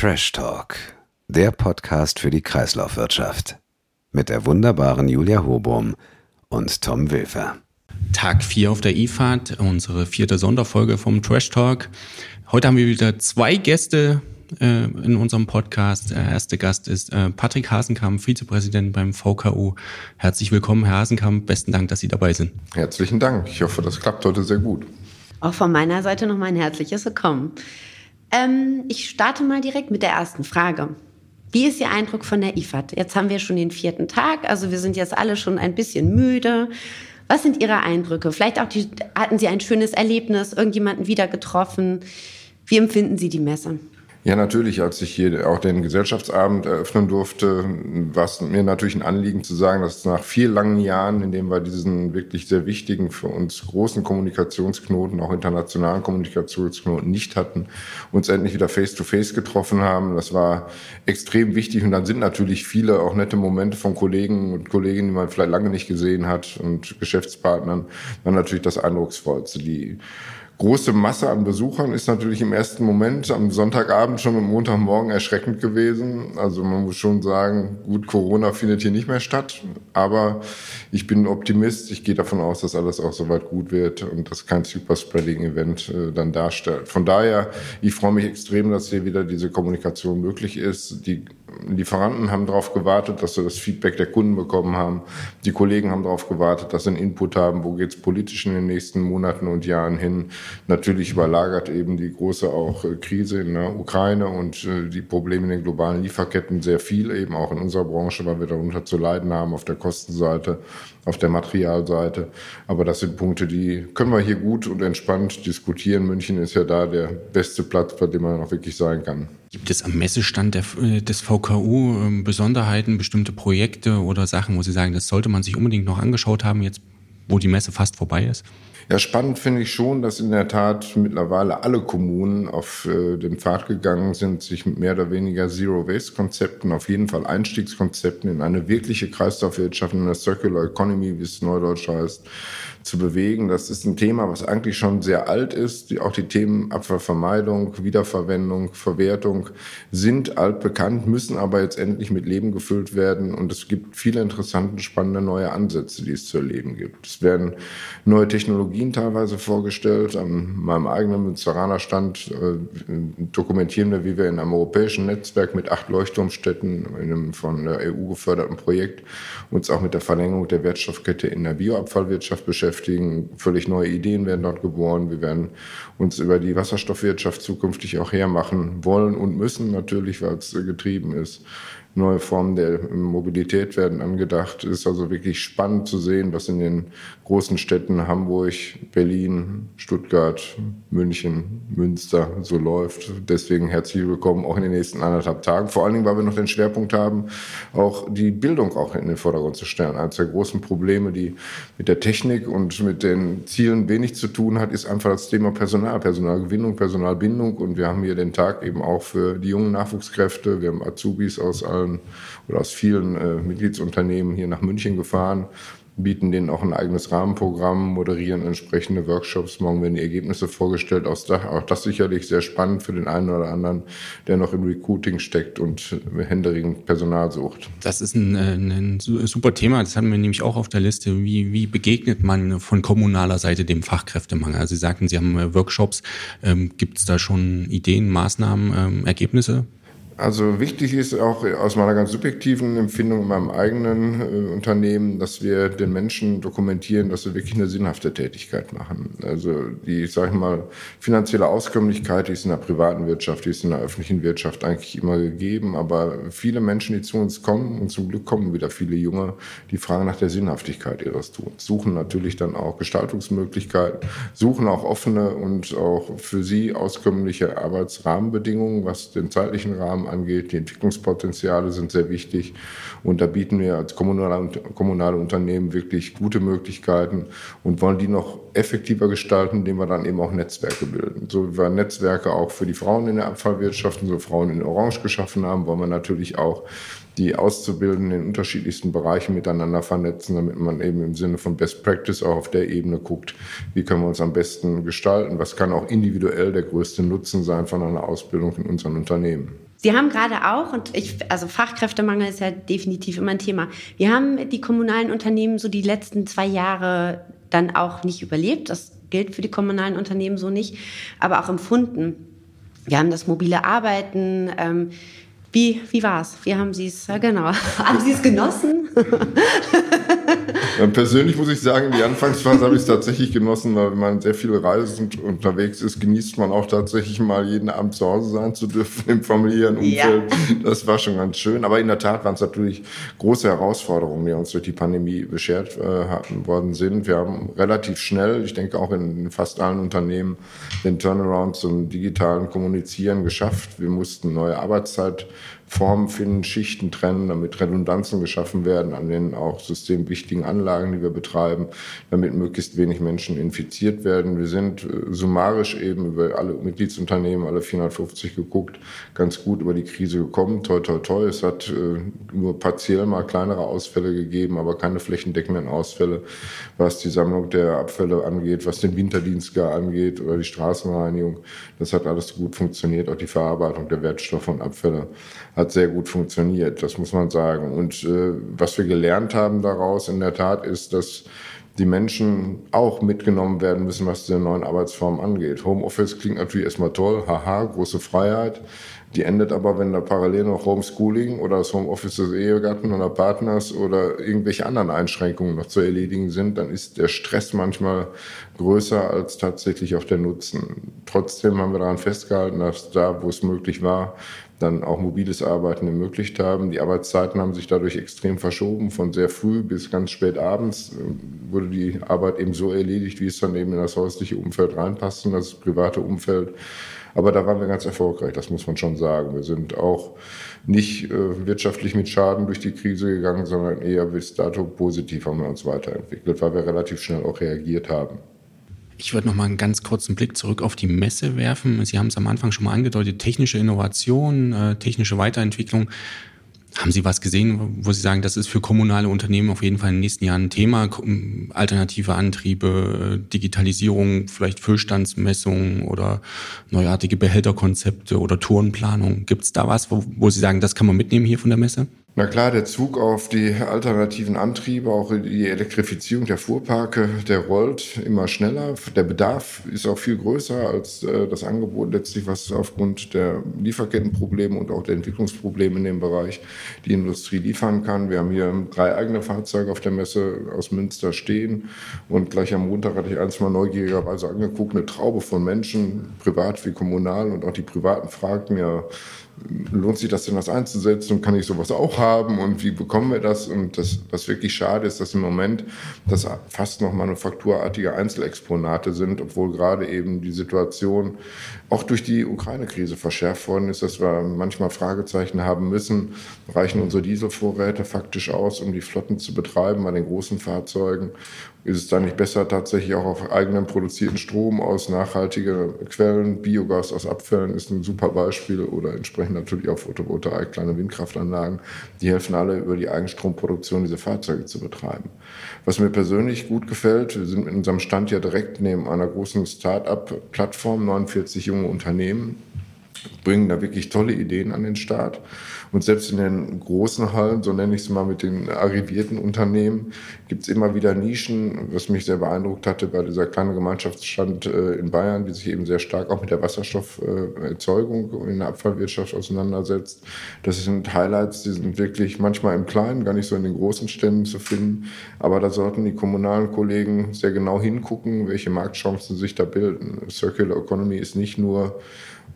Trash Talk, der Podcast für die Kreislaufwirtschaft. Mit der wunderbaren Julia Hobum und Tom Wilfer. Tag 4 auf der IFAD, unsere vierte Sonderfolge vom Trash Talk. Heute haben wir wieder zwei Gäste äh, in unserem Podcast. Der erste Gast ist äh, Patrick Hasenkamp, Vizepräsident beim VKU. Herzlich willkommen, Herr Hasenkamp. Besten Dank, dass Sie dabei sind. Herzlichen Dank. Ich hoffe, das klappt heute sehr gut. Auch von meiner Seite noch mal ein herzliches Willkommen. Ähm, ich starte mal direkt mit der ersten Frage. Wie ist Ihr Eindruck von der IFAD? Jetzt haben wir schon den vierten Tag, also wir sind jetzt alle schon ein bisschen müde. Was sind Ihre Eindrücke? Vielleicht auch die, hatten Sie ein schönes Erlebnis, irgendjemanden wieder getroffen? Wie empfinden Sie die Messe? Ja, natürlich, als ich hier auch den Gesellschaftsabend eröffnen durfte, war es mir natürlich ein Anliegen zu sagen, dass nach vier langen Jahren, in denen wir diesen wirklich sehr wichtigen, für uns großen Kommunikationsknoten, auch internationalen Kommunikationsknoten nicht hatten, uns endlich wieder face-to-face -face getroffen haben. Das war extrem wichtig. Und dann sind natürlich viele auch nette Momente von Kollegen und Kolleginnen, die man vielleicht lange nicht gesehen hat und Geschäftspartnern, dann natürlich das Eindrucksvollste. Die große Masse an Besuchern ist natürlich im ersten Moment am Sonntagabend schon und Montagmorgen erschreckend gewesen. Also man muss schon sagen, gut, Corona findet hier nicht mehr statt, aber ich bin Optimist. Ich gehe davon aus, dass alles auch soweit gut wird und dass kein Superspreading-Event äh, dann darstellt. Von daher, ich freue mich extrem, dass hier wieder diese Kommunikation möglich ist. Die Lieferanten haben darauf gewartet, dass sie das Feedback der Kunden bekommen haben. Die Kollegen haben darauf gewartet, dass sie einen Input haben, wo geht es politisch in den nächsten Monaten und Jahren hin. Natürlich überlagert eben die große auch äh, Krise in der Ukraine und äh, die Probleme in den globalen Lieferketten sehr viel, eben auch in unserer Branche, weil wir darunter zu leiden haben auf der Kostenseite, auf der Materialseite. Aber das sind Punkte, die können wir hier gut und entspannt diskutieren. München ist ja da der beste Platz, bei dem man auch wirklich sein kann. Gibt es am Messestand der, äh, des VKU ähm, Besonderheiten, bestimmte Projekte oder Sachen, wo Sie sagen, das sollte man sich unbedingt noch angeschaut haben, jetzt wo die Messe fast vorbei ist? Ja, spannend finde ich schon, dass in der Tat mittlerweile alle Kommunen auf äh, den Pfad gegangen sind, sich mit mehr oder weniger Zero-Waste-Konzepten, auf jeden Fall Einstiegskonzepten in eine wirkliche Kreislaufwirtschaft, in eine Circular Economy, wie es neudeutsch heißt, zu bewegen. Das ist ein Thema, was eigentlich schon sehr alt ist. Auch die Themen Abfallvermeidung, Wiederverwendung, Verwertung sind altbekannt, müssen aber jetzt endlich mit Leben gefüllt werden. Und es gibt viele interessante, spannende neue Ansätze, die es zu erleben gibt. Es werden neue Technologien teilweise vorgestellt. An meinem eigenen Münsteraner Stand äh, dokumentieren wir, wie wir in einem europäischen Netzwerk mit acht Leuchtturmstätten in einem von der EU geförderten Projekt uns auch mit der Verlängerung der Wertstoffkette in der Bioabfallwirtschaft beschäftigen beschäftigen. Völlig neue Ideen werden dort geboren. Wir werden uns über die Wasserstoffwirtschaft zukünftig auch hermachen wollen und müssen natürlich, weil es getrieben ist neue Formen der Mobilität werden angedacht. Es ist also wirklich spannend zu sehen, was in den großen Städten Hamburg, Berlin, Stuttgart, München, Münster so läuft. Deswegen herzlich willkommen auch in den nächsten anderthalb Tagen. Vor allen Dingen, weil wir noch den Schwerpunkt haben, auch die Bildung auch in den Vordergrund zu stellen. Eines der großen Probleme, die mit der Technik und mit den Zielen wenig zu tun hat, ist einfach das Thema Personal, Personalgewinnung, Personalbindung. Und wir haben hier den Tag eben auch für die jungen Nachwuchskräfte. Wir haben Azubis aus allen allen oder aus vielen äh, Mitgliedsunternehmen hier nach München gefahren, bieten denen auch ein eigenes Rahmenprogramm, moderieren entsprechende Workshops. Morgen werden die Ergebnisse vorgestellt. Auch das sicherlich sehr spannend für den einen oder anderen, der noch im Recruiting steckt und händeringend Personal sucht. Das ist ein, äh, ein, super Thema. Das hatten wir nämlich auch auf der Liste. Wie, wie begegnet man von kommunaler Seite dem Fachkräftemangel? Also Sie sagten, Sie haben äh, Workshops. Ähm, Gibt es da schon Ideen, Maßnahmen, ähm, Ergebnisse? Also wichtig ist auch aus meiner ganz subjektiven Empfindung in meinem eigenen äh, Unternehmen, dass wir den Menschen dokumentieren, dass sie wirklich eine sinnhafte Tätigkeit machen. Also die, sag ich mal, finanzielle Auskömmlichkeit, die ist in der privaten Wirtschaft, die ist in der öffentlichen Wirtschaft eigentlich immer gegeben. Aber viele Menschen, die zu uns kommen, und zum Glück kommen wieder viele Junge, die fragen nach der Sinnhaftigkeit ihres Tuns, suchen natürlich dann auch Gestaltungsmöglichkeiten, suchen auch offene und auch für sie auskömmliche Arbeitsrahmenbedingungen, was den zeitlichen Rahmen angeht. Die Entwicklungspotenziale sind sehr wichtig. Und da bieten wir als kommunale, kommunale Unternehmen wirklich gute Möglichkeiten und wollen die noch effektiver gestalten, indem wir dann eben auch Netzwerke bilden. So wie wir Netzwerke auch für die Frauen in der Abfallwirtschaft und so Frauen in Orange geschaffen haben, wollen wir natürlich auch die Auszubildenden in unterschiedlichsten Bereichen miteinander vernetzen, damit man eben im Sinne von Best Practice auch auf der Ebene guckt, wie können wir uns am besten gestalten, was kann auch individuell der größte Nutzen sein von einer Ausbildung in unseren Unternehmen. Sie haben gerade auch, und ich, also Fachkräftemangel ist ja definitiv immer ein Thema. Wir haben die kommunalen Unternehmen so die letzten zwei Jahre dann auch nicht überlebt. Das gilt für die kommunalen Unternehmen so nicht, aber auch empfunden. Wir haben das mobile Arbeiten. Ähm, wie, wie war es? Wie haben Sie es, genau, haben Sie es genossen? Persönlich muss ich sagen, die Anfangsphase habe ich es tatsächlich genossen, weil wenn man sehr viel reist und unterwegs ist, genießt man auch tatsächlich mal jeden Abend zu Hause sein zu dürfen im familiären Umfeld. Ja. Das war schon ganz schön. Aber in der Tat waren es natürlich große Herausforderungen, die uns durch die Pandemie beschert äh, worden sind. Wir haben relativ schnell, ich denke auch in fast allen Unternehmen, den Turnaround zum digitalen Kommunizieren geschafft. Wir mussten neue Arbeitszeit Formen finden, Schichten trennen, damit Redundanzen geschaffen werden an den auch systemwichtigen Anlagen, die wir betreiben, damit möglichst wenig Menschen infiziert werden. Wir sind äh, summarisch eben über alle Mitgliedsunternehmen, alle 450 geguckt, ganz gut über die Krise gekommen. Toi, toi, toi. Es hat äh, nur partiell mal kleinere Ausfälle gegeben, aber keine flächendeckenden Ausfälle, was die Sammlung der Abfälle angeht, was den Winterdienst gar angeht oder die Straßenreinigung. Das hat alles gut funktioniert, auch die Verarbeitung der Wertstoffe und Abfälle hat sehr gut funktioniert, das muss man sagen. Und äh, was wir gelernt haben daraus in der Tat ist, dass die Menschen auch mitgenommen werden müssen, was die neuen Arbeitsformen angeht. Homeoffice klingt natürlich erstmal toll, haha, große Freiheit. Die endet aber, wenn da parallel noch Homeschooling oder das Homeoffice des Ehegatten oder Partners oder irgendwelche anderen Einschränkungen noch zu erledigen sind, dann ist der Stress manchmal größer als tatsächlich auch der Nutzen. Trotzdem haben wir daran festgehalten, dass da, wo es möglich war, dann auch mobiles Arbeiten ermöglicht haben. Die Arbeitszeiten haben sich dadurch extrem verschoben. Von sehr früh bis ganz spät abends äh, wurde die Arbeit eben so erledigt, wie es dann eben in das häusliche Umfeld reinpasst und das private Umfeld. Aber da waren wir ganz erfolgreich, das muss man schon sagen. Wir sind auch nicht äh, wirtschaftlich mit Schaden durch die Krise gegangen, sondern eher bis dato positiv haben wir uns weiterentwickelt, weil wir relativ schnell auch reagiert haben. Ich würde noch mal einen ganz kurzen Blick zurück auf die Messe werfen. Sie haben es am Anfang schon mal angedeutet, technische Innovation, äh, technische Weiterentwicklung. Haben Sie was gesehen, wo Sie sagen, das ist für kommunale Unternehmen auf jeden Fall in den nächsten Jahren ein Thema? Alternative Antriebe, Digitalisierung, vielleicht Füllstandsmessungen oder neuartige Behälterkonzepte oder Tourenplanung. Gibt es da was, wo, wo Sie sagen, das kann man mitnehmen hier von der Messe? Na klar, der Zug auf die alternativen Antriebe, auch die Elektrifizierung der Fuhrparke, der rollt immer schneller. Der Bedarf ist auch viel größer als äh, das Angebot letztlich, was aufgrund der Lieferkettenprobleme und auch der Entwicklungsprobleme in dem Bereich die Industrie liefern kann. Wir haben hier drei eigene Fahrzeuge auf der Messe aus Münster stehen und gleich am Montag hatte ich eins mal neugierigerweise angeguckt, eine Traube von Menschen, privat wie kommunal und auch die Privaten fragten ja, lohnt sich das denn, das einzusetzen? Und kann ich sowas auch haben? Und wie bekommen wir das? Und das, was wirklich schade ist, dass im Moment das fast noch manufakturartige Einzelexponate sind, obwohl gerade eben die Situation auch durch die Ukraine-Krise verschärft worden ist, dass wir manchmal Fragezeichen haben müssen, reichen unsere Dieselvorräte faktisch aus, um die Flotten zu betreiben bei den großen Fahrzeugen ist es da nicht besser, tatsächlich auch auf eigenen produzierten Strom aus nachhaltigen Quellen, Biogas aus Abfällen ist ein super Beispiel oder entsprechend natürlich auch Photovoltaik, kleine Windkraftanlagen. Die helfen alle über die Eigenstromproduktion diese Fahrzeuge zu betreiben. Was mir persönlich gut gefällt, wir sind mit unserem Stand ja direkt neben einer großen Start-up-Plattform, 49 junge Unternehmen, bringen da wirklich tolle Ideen an den Start. Und selbst in den großen Hallen, so nenne ich es mal mit den arrivierten Unternehmen, gibt es immer wieder Nischen, was mich sehr beeindruckt hatte bei dieser kleinen Gemeinschaftsstand äh, in Bayern, die sich eben sehr stark auch mit der Wasserstofferzeugung in der Abfallwirtschaft auseinandersetzt. Das sind Highlights, die sind wirklich manchmal im Kleinen, gar nicht so in den großen Ständen zu finden. Aber da sollten die kommunalen Kollegen sehr genau hingucken, welche Marktchancen sich da bilden. Circular Economy ist nicht nur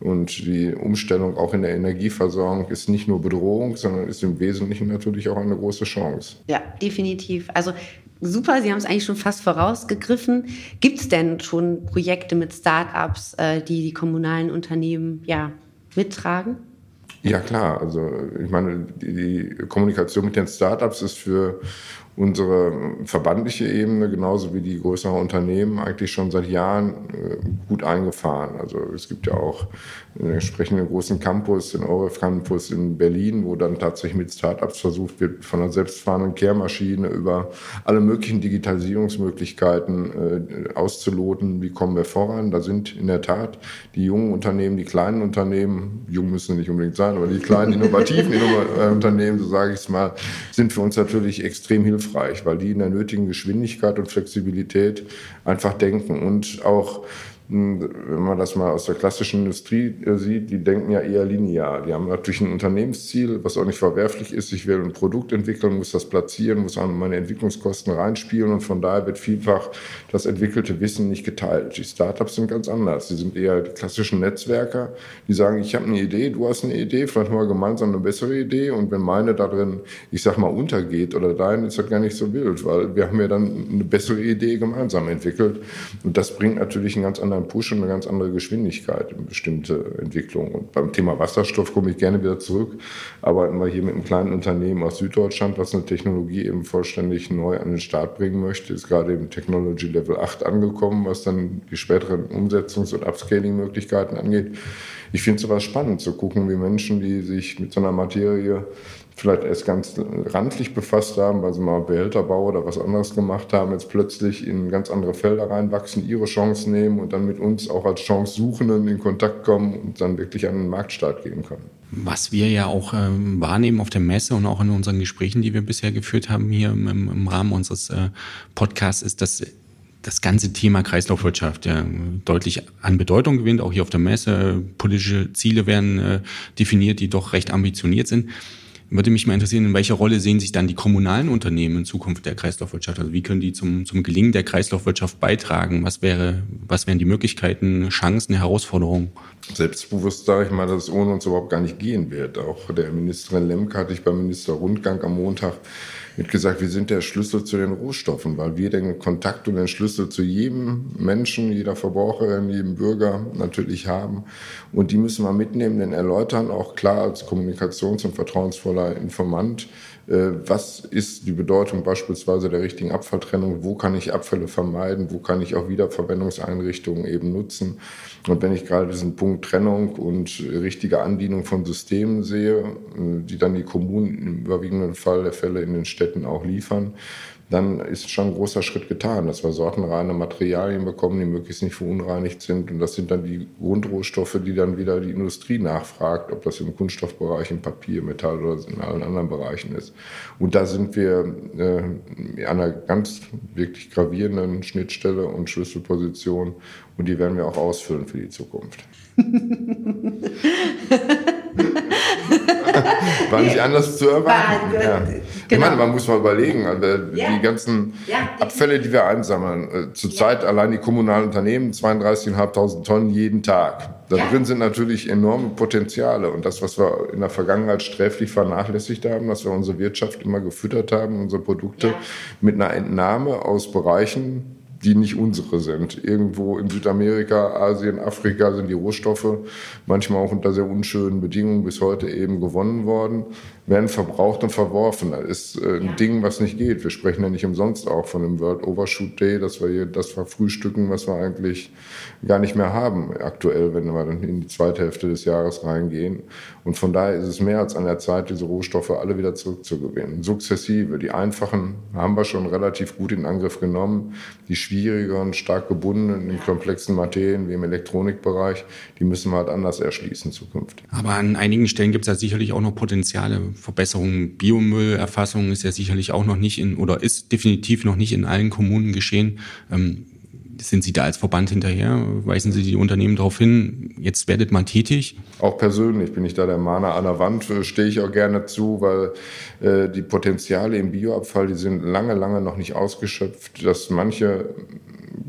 und die Umstellung auch in der Energieversorgung ist nicht nur Bedrohung, sondern ist im Wesentlichen natürlich auch eine große Chance. Ja, definitiv. Also super, Sie haben es eigentlich schon fast vorausgegriffen. Gibt es denn schon Projekte mit Start-ups, äh, die die kommunalen Unternehmen ja, mittragen? Ja klar, also ich meine, die, Kommunikation mit den Startups ist für unsere verbandliche Ebene, genauso wie die größeren Unternehmen, eigentlich schon seit Jahren äh, gut eingefahren. Also es gibt ja auch einen entsprechenden großen Campus, den ORF Campus in Berlin, wo dann tatsächlich mit Startups versucht wird, von einer selbstfahrenden Kehrmaschine über alle möglichen Digitalisierungsmöglichkeiten äh, auszuloten, wie kommen wir voran. Da sind in der Tat die jungen Unternehmen, die kleinen Unternehmen, jung müssen nicht unbedingt sein, aber die kleinen innovativen äh, Unternehmen, so sage ich es mal, sind für uns natürlich extrem hilfreich, weil die in der nötigen Geschwindigkeit und Flexibilität einfach denken und auch wenn man das mal aus der klassischen Industrie äh, sieht, die denken ja eher linear. Die haben natürlich ein Unternehmensziel, was auch nicht verwerflich ist. Ich will ein Produkt entwickeln, muss das platzieren, muss an meine Entwicklungskosten reinspielen und von daher wird vielfach das entwickelte Wissen nicht geteilt. Die Startups sind ganz anders. Sie sind eher die klassischen Netzwerker, die sagen, ich habe eine Idee, du hast eine Idee, vielleicht haben wir gemeinsam eine bessere Idee und wenn meine da drin, ich sag mal, untergeht oder dein, ist das gar nicht so wild, weil wir haben ja dann eine bessere Idee gemeinsam entwickelt und das bringt natürlich einen ganz anderen anderen Push und eine ganz andere Geschwindigkeit in bestimmte Entwicklungen. Und beim Thema Wasserstoff komme ich gerne wieder zurück. Arbeiten wir hier mit einem kleinen Unternehmen aus Süddeutschland, was eine Technologie eben vollständig neu an den Start bringen möchte. Ist gerade im Technology Level 8 angekommen, was dann die späteren Umsetzungs- und Upscaling-Möglichkeiten angeht. Ich finde es sowas spannend zu gucken, wie Menschen, die sich mit so einer Materie vielleicht erst ganz randlich befasst haben, weil sie mal Behälterbau oder was anderes gemacht haben, jetzt plötzlich in ganz andere Felder reinwachsen, ihre Chance nehmen und dann mit uns auch als Chance-Suchenden in Kontakt kommen und dann wirklich den Marktstart gehen können. Was wir ja auch ähm, wahrnehmen auf der Messe und auch in unseren Gesprächen, die wir bisher geführt haben hier im, im Rahmen unseres äh, Podcasts, ist, dass das ganze Thema Kreislaufwirtschaft ja deutlich an Bedeutung gewinnt, auch hier auf der Messe. Politische Ziele werden äh, definiert, die doch recht ambitioniert sind. Würde mich mal interessieren, in welcher Rolle sehen sich dann die kommunalen Unternehmen in Zukunft der Kreislaufwirtschaft? Also wie können die zum, zum Gelingen der Kreislaufwirtschaft beitragen? Was wäre, was wären die Möglichkeiten, Chancen, Herausforderungen? Selbstbewusst sage ich mal, dass es ohne uns überhaupt gar nicht gehen wird. Auch der Ministerin Lemke hatte ich beim Ministerrundgang am Montag wird gesagt, wir sind der Schlüssel zu den Rohstoffen, weil wir den Kontakt und den Schlüssel zu jedem Menschen, jeder Verbraucherin, jedem Bürger natürlich haben. Und die müssen wir mitnehmen, denn erläutern auch klar als kommunikations- und vertrauensvoller Informant, was ist die Bedeutung beispielsweise der richtigen Abfalltrennung? Wo kann ich Abfälle vermeiden? Wo kann ich auch Wiederverwendungseinrichtungen eben nutzen? Und wenn ich gerade diesen Punkt Trennung und richtige Andienung von Systemen sehe, äh, die dann die Kommunen im überwiegenden Fall der Fälle in den Städten auch liefern, dann ist schon ein großer Schritt getan, dass wir sortenreine Materialien bekommen, die möglichst nicht verunreinigt sind. Und das sind dann die Grundrohstoffe, die dann wieder die Industrie nachfragt, ob das im Kunststoffbereich, im Papier, Metall oder in allen anderen Bereichen ist. Und da sind wir äh, an einer ganz wirklich gravierenden Schnittstelle und Schlüsselposition. Und die werden wir auch ausfüllen für die Zukunft. War nicht anders zu erwarten. Ja. Genau. Ich meine, man muss mal überlegen, also ja. die ganzen ja. Abfälle, die wir einsammeln. Äh, zurzeit allein die kommunalen Unternehmen 32.500 Tonnen jeden Tag. Da drin sind natürlich enorme Potenziale. Und das, was wir in der Vergangenheit sträflich vernachlässigt haben, dass wir unsere Wirtschaft immer gefüttert haben, unsere Produkte mit einer Entnahme aus Bereichen, die nicht unsere sind. Irgendwo in Südamerika, Asien, Afrika sind die Rohstoffe manchmal auch unter sehr unschönen Bedingungen bis heute eben gewonnen worden werden verbraucht und verworfen. Das ist äh, ein ja. Ding, was nicht geht. Wir sprechen ja nicht umsonst auch von dem World Overshoot Day, dass wir hier das verfrühstücken, was wir eigentlich gar nicht mehr haben aktuell, wenn wir dann in die zweite Hälfte des Jahres reingehen. Und von daher ist es mehr als an der Zeit, diese Rohstoffe alle wieder zurückzugewinnen. Sukzessive. Die einfachen haben wir schon relativ gut in Angriff genommen. Die schwierigeren, stark gebundenen, in komplexen Materien wie im Elektronikbereich, die müssen wir halt anders erschließen zukünftig. Aber an einigen Stellen gibt es ja sicherlich auch noch Potenziale Verbesserung Biomüllerfassung ist ja sicherlich auch noch nicht in oder ist definitiv noch nicht in allen Kommunen geschehen. Ähm, sind Sie da als Verband hinterher? Weisen Sie die Unternehmen darauf hin, jetzt werdet man tätig? Auch persönlich bin ich da der Mahner an der Wand, stehe ich auch gerne zu, weil äh, die Potenziale im Bioabfall, die sind lange, lange noch nicht ausgeschöpft, dass manche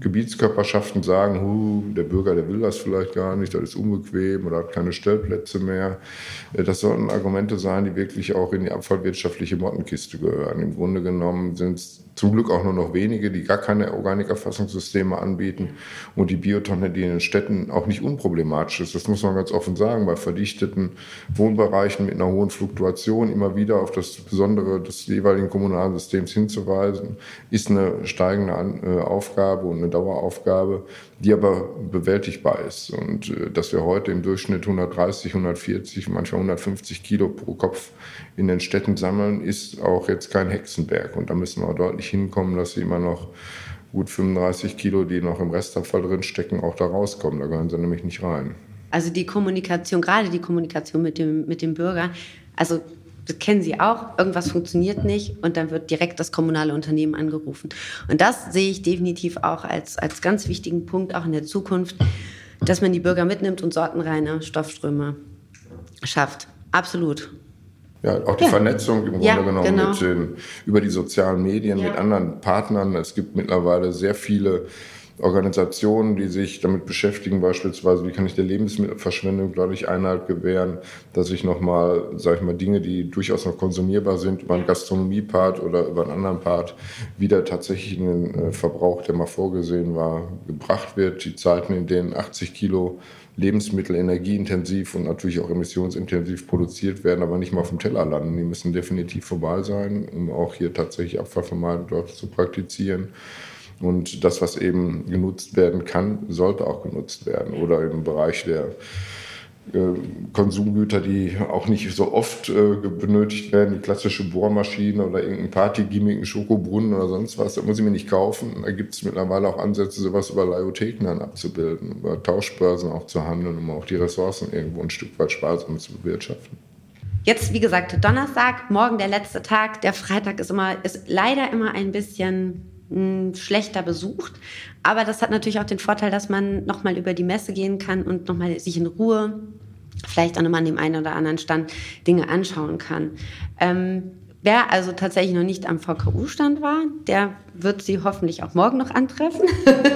Gebietskörperschaften sagen, huh, der Bürger, der will das vielleicht gar nicht, das ist unbequem oder hat keine Stellplätze mehr. Äh, das sollten Argumente sein, die wirklich auch in die abfallwirtschaftliche Mottenkiste gehören. Im Grunde genommen sind es zum Glück auch nur noch wenige, die gar keine Organikerfassungssysteme anbieten und die Biotonne, die in den Städten auch nicht unproblematisch ist. Das muss man ganz offen sagen, bei verdichteten Wohnbereichen mit einer hohen Fluktuation immer wieder auf das Besondere des jeweiligen kommunalen Systems hinzuweisen, ist eine steigende äh, Aufgabe und eine Daueraufgabe, die aber bewältigbar ist. Und äh, dass wir heute im Durchschnitt 130, 140, manchmal 150 Kilo pro Kopf in den Städten sammeln, ist auch jetzt kein Hexenberg. Und da müssen wir deutlich hinkommen, dass sie immer noch gut 35 Kilo, die noch im Restabfall drinstecken, auch da rauskommen. Da gehören sie nämlich nicht rein. Also die Kommunikation, gerade die Kommunikation mit dem, mit dem Bürger, also das kennen Sie auch, irgendwas funktioniert nicht und dann wird direkt das kommunale Unternehmen angerufen. Und das sehe ich definitiv auch als, als ganz wichtigen Punkt, auch in der Zukunft, dass man die Bürger mitnimmt und sortenreine Stoffströme schafft. Absolut. Ja, auch die ja. Vernetzung im Grunde ja, genommen genau. mit den, über die sozialen Medien ja. mit anderen Partnern. Es gibt mittlerweile sehr viele Organisationen, die sich damit beschäftigen, beispielsweise, wie kann ich der Lebensmittelverschwendung dadurch Einhalt gewähren, dass ich nochmal, sage ich mal, Dinge, die durchaus noch konsumierbar sind, über einen Gastronomie-Part oder über einen anderen Part wieder tatsächlich in den äh, Verbrauch, der mal vorgesehen war, gebracht wird. Die Zeiten, in denen 80 Kilo Lebensmittel energieintensiv und natürlich auch emissionsintensiv produziert werden, aber nicht mal dem Teller landen. Die müssen definitiv vorbei sein, um auch hier tatsächlich Abfallvermeidung dort zu praktizieren. Und das, was eben genutzt werden kann, sollte auch genutzt werden. Oder im Bereich der äh, Konsumgüter, die auch nicht so oft äh, benötigt werden, die klassische Bohrmaschine oder irgendein Partygimmick, ein Schokobrunnen oder sonst was, da muss ich mir nicht kaufen. Da gibt es mittlerweile auch Ansätze, sowas über Leiotheken dann abzubilden, über Tauschbörsen auch zu handeln, um auch die Ressourcen irgendwo ein Stück weit sparsam zu bewirtschaften. Jetzt, wie gesagt, Donnerstag, morgen der letzte Tag. Der Freitag ist immer, ist leider immer ein bisschen schlechter besucht. Aber das hat natürlich auch den Vorteil, dass man nochmal über die Messe gehen kann und nochmal sich in Ruhe, vielleicht auch nochmal an dem einen oder anderen Stand Dinge anschauen kann. Ähm, Wer also tatsächlich noch nicht am VKU-Stand war, der wird Sie hoffentlich auch morgen noch antreffen.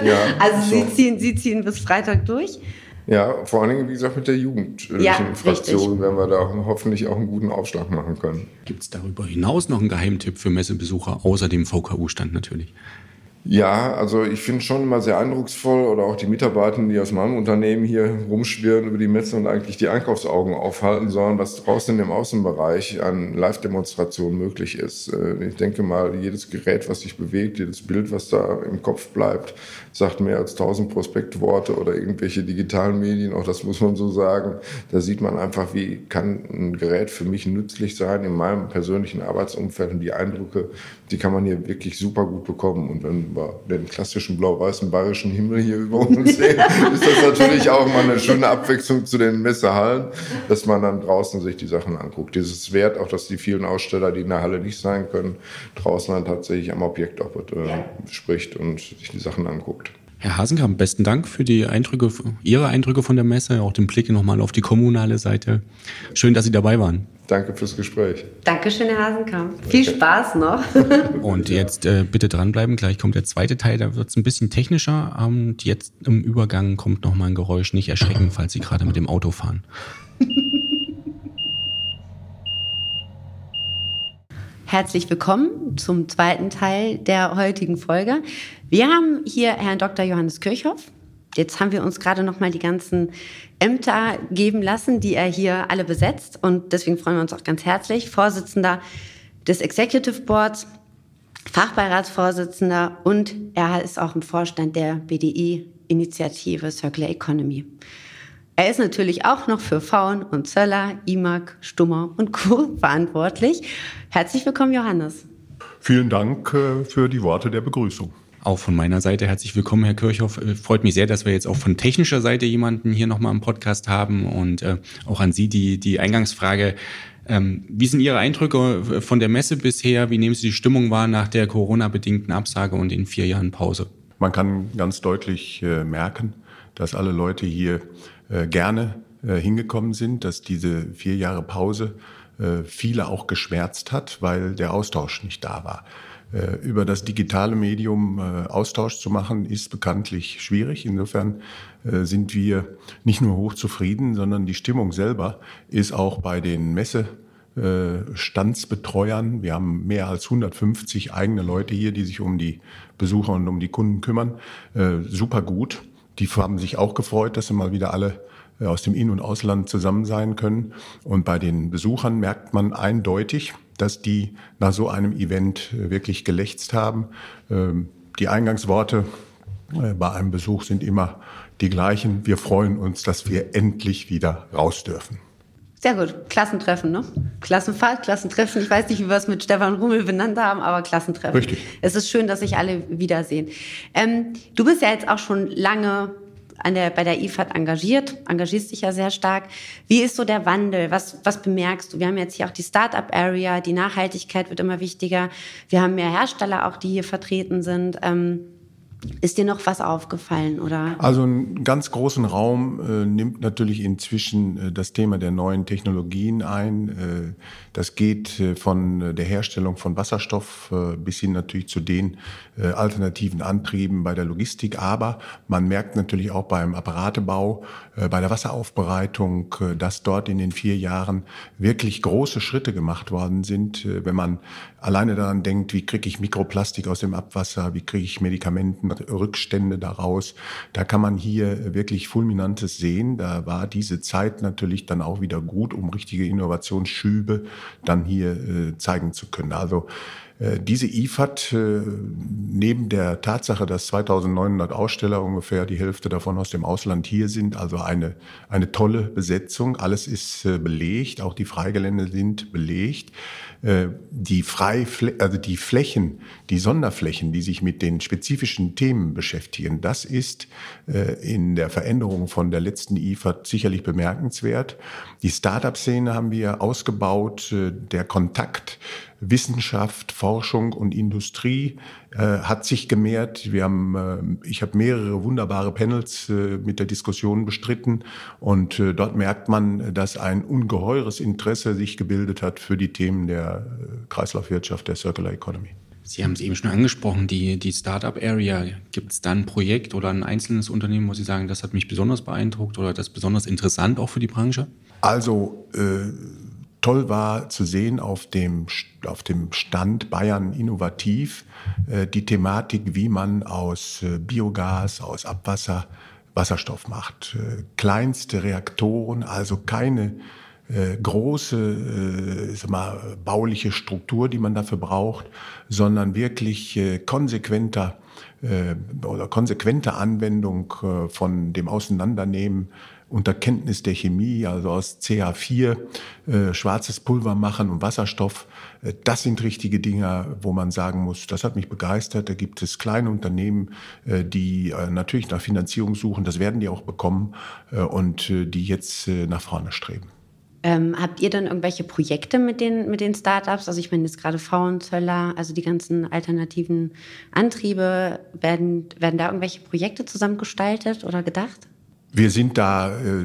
Ja, also so. Sie, ziehen, Sie ziehen bis Freitag durch. Ja, vor allen Dingen, wie gesagt, mit der jugendlichen ja, werden wir da hoffentlich auch einen guten Aufschlag machen können. Gibt es darüber hinaus noch einen Geheimtipp für Messebesucher, außer dem VKU-Stand natürlich? Ja, also ich finde schon immer sehr eindrucksvoll oder auch die Mitarbeiter, die aus meinem Unternehmen hier rumschwirren über die Messe und eigentlich die Einkaufsaugen aufhalten sollen, was draußen dem Außenbereich an Live-Demonstrationen möglich ist. Äh, ich denke mal, jedes Gerät, was sich bewegt, jedes Bild, was da im Kopf bleibt, sagt mehr als tausend Prospektworte oder irgendwelche digitalen Medien, auch das muss man so sagen. Da sieht man einfach, wie kann ein Gerät für mich nützlich sein in meinem persönlichen Arbeitsumfeld und die Eindrücke, die kann man hier wirklich super gut bekommen. Und wenn wir den klassischen blau-weißen bayerischen Himmel hier über uns sehen, ist das natürlich auch mal eine schöne Abwechslung zu den Messehallen, dass man dann draußen sich die Sachen anguckt. Dieses Wert auch, dass die vielen Aussteller, die in der Halle nicht sein können, draußen dann tatsächlich am Objekt auch äh, spricht und sich die Sachen anguckt. Herr Hasenkamp, besten Dank für die Eindrücke, Ihre Eindrücke von der Messe, auch den Blick nochmal auf die kommunale Seite. Schön, dass Sie dabei waren. Danke fürs Gespräch. Dankeschön, Herr Hasenkamp. Okay. Viel Spaß noch. Und jetzt äh, bitte dranbleiben, gleich kommt der zweite Teil, da wird es ein bisschen technischer. Und jetzt im Übergang kommt nochmal ein Geräusch. Nicht erschrecken, falls Sie gerade mit dem Auto fahren. Herzlich willkommen zum zweiten Teil der heutigen Folge. Wir haben hier Herrn Dr. Johannes Kirchhoff. Jetzt haben wir uns gerade noch mal die ganzen Ämter geben lassen, die er hier alle besetzt und deswegen freuen wir uns auch ganz herzlich. Vorsitzender des Executive Boards, Fachbeiratsvorsitzender und er ist auch im Vorstand der BDI-Initiative Circular Economy. Er ist natürlich auch noch für Faun und Zöller, IMAG, Stummer und Co. verantwortlich. Herzlich willkommen, Johannes. Vielen Dank äh, für die Worte der Begrüßung. Auch von meiner Seite herzlich willkommen, Herr Kirchhoff. Äh, freut mich sehr, dass wir jetzt auch von technischer Seite jemanden hier nochmal im Podcast haben und äh, auch an Sie die, die Eingangsfrage. Ähm, wie sind Ihre Eindrücke äh, von der Messe bisher? Wie nehmen Sie die Stimmung wahr nach der Corona-bedingten Absage und den vier Jahren Pause? Man kann ganz deutlich äh, merken, dass alle Leute hier äh, gerne äh, hingekommen sind, dass diese vier Jahre Pause viele auch geschwärzt hat, weil der Austausch nicht da war. Über das digitale Medium Austausch zu machen, ist bekanntlich schwierig. Insofern sind wir nicht nur hochzufrieden, sondern die Stimmung selber ist auch bei den Messe äh, Standsbetreuern. Wir haben mehr als 150 eigene Leute hier, die sich um die Besucher und um die Kunden kümmern. Äh, super gut. Die haben sich auch gefreut, dass sie mal wieder alle äh, aus dem In- und Ausland zusammen sein können. Und bei den Besuchern merkt man eindeutig, dass die nach so einem Event äh, wirklich gelächzt haben. Ähm, die Eingangsworte äh, bei einem Besuch sind immer die gleichen. Wir freuen uns, dass wir endlich wieder raus dürfen. Sehr gut. Klassentreffen, ne? Klassenfahrt, Klassentreffen. Ich weiß nicht, wie wir es mit Stefan Rummel benannt haben, aber Klassentreffen. Richtig. Es ist schön, dass sich alle wiedersehen. Ähm, du bist ja jetzt auch schon lange an der, bei der IFAD engagiert, engagierst dich ja sehr stark. Wie ist so der Wandel? Was, was bemerkst du? Wir haben jetzt hier auch die Startup-Area, die Nachhaltigkeit wird immer wichtiger. Wir haben mehr Hersteller auch, die hier vertreten sind. Ähm, ist dir noch was aufgefallen oder? Also einen ganz großen Raum äh, nimmt natürlich inzwischen äh, das Thema der neuen Technologien ein. Äh, das geht äh, von äh, der Herstellung von Wasserstoff äh, bis hin natürlich zu den alternativen Antrieben bei der Logistik. Aber man merkt natürlich auch beim Apparatebau, bei der Wasseraufbereitung, dass dort in den vier Jahren wirklich große Schritte gemacht worden sind. Wenn man alleine daran denkt, wie kriege ich Mikroplastik aus dem Abwasser, wie kriege ich Medikamentenrückstände daraus, da kann man hier wirklich Fulminantes sehen. Da war diese Zeit natürlich dann auch wieder gut, um richtige Innovationsschübe dann hier äh, zeigen zu können. Also äh, diese IFAD, äh, neben der Tatsache, dass 2900 Aussteller, ungefähr die Hälfte davon aus dem Ausland hier sind, also eine, eine tolle Besetzung. Alles ist äh, belegt, auch die Freigelände sind belegt. Die, Freifl also die Flächen, die Sonderflächen, die sich mit den spezifischen Themen beschäftigen, das ist in der Veränderung von der letzten IFAD sicherlich bemerkenswert. Die Startup-Szene haben wir ausgebaut, der Kontakt Wissenschaft, Forschung und Industrie äh, hat sich gemehrt. Wir haben, äh, ich habe mehrere wunderbare Panels äh, mit der Diskussion bestritten und äh, dort merkt man, dass ein ungeheures Interesse sich gebildet hat für die Themen der äh, Kreislaufwirtschaft, der Circular Economy. Sie haben es eben schon angesprochen, die, die Startup-Area. Gibt es da ein Projekt oder ein einzelnes Unternehmen, wo Sie sagen, das hat mich besonders beeindruckt oder das besonders interessant auch für die Branche? Also äh, toll war zu sehen auf dem, auf dem Stand Bayern Innovativ äh, die Thematik, wie man aus äh, Biogas, aus Abwasser Wasserstoff macht. Äh, kleinste Reaktoren, also keine äh, große äh, sag mal, bauliche Struktur, die man dafür braucht, sondern wirklich äh, konsequenter äh, oder konsequente Anwendung äh, von dem Auseinandernehmen unter Kenntnis der Chemie, also aus CH4 äh, schwarzes Pulver machen und Wasserstoff. Äh, das sind richtige Dinge, wo man sagen muss, das hat mich begeistert. Da gibt es kleine Unternehmen, äh, die äh, natürlich nach Finanzierung suchen, das werden die auch bekommen äh, und äh, die jetzt nach vorne streben. Ähm, habt ihr dann irgendwelche Projekte mit den, mit den Startups? Also ich meine jetzt gerade Frauenzöller, also die ganzen alternativen Antriebe, werden, werden da irgendwelche Projekte zusammengestaltet oder gedacht? Wir sind da äh,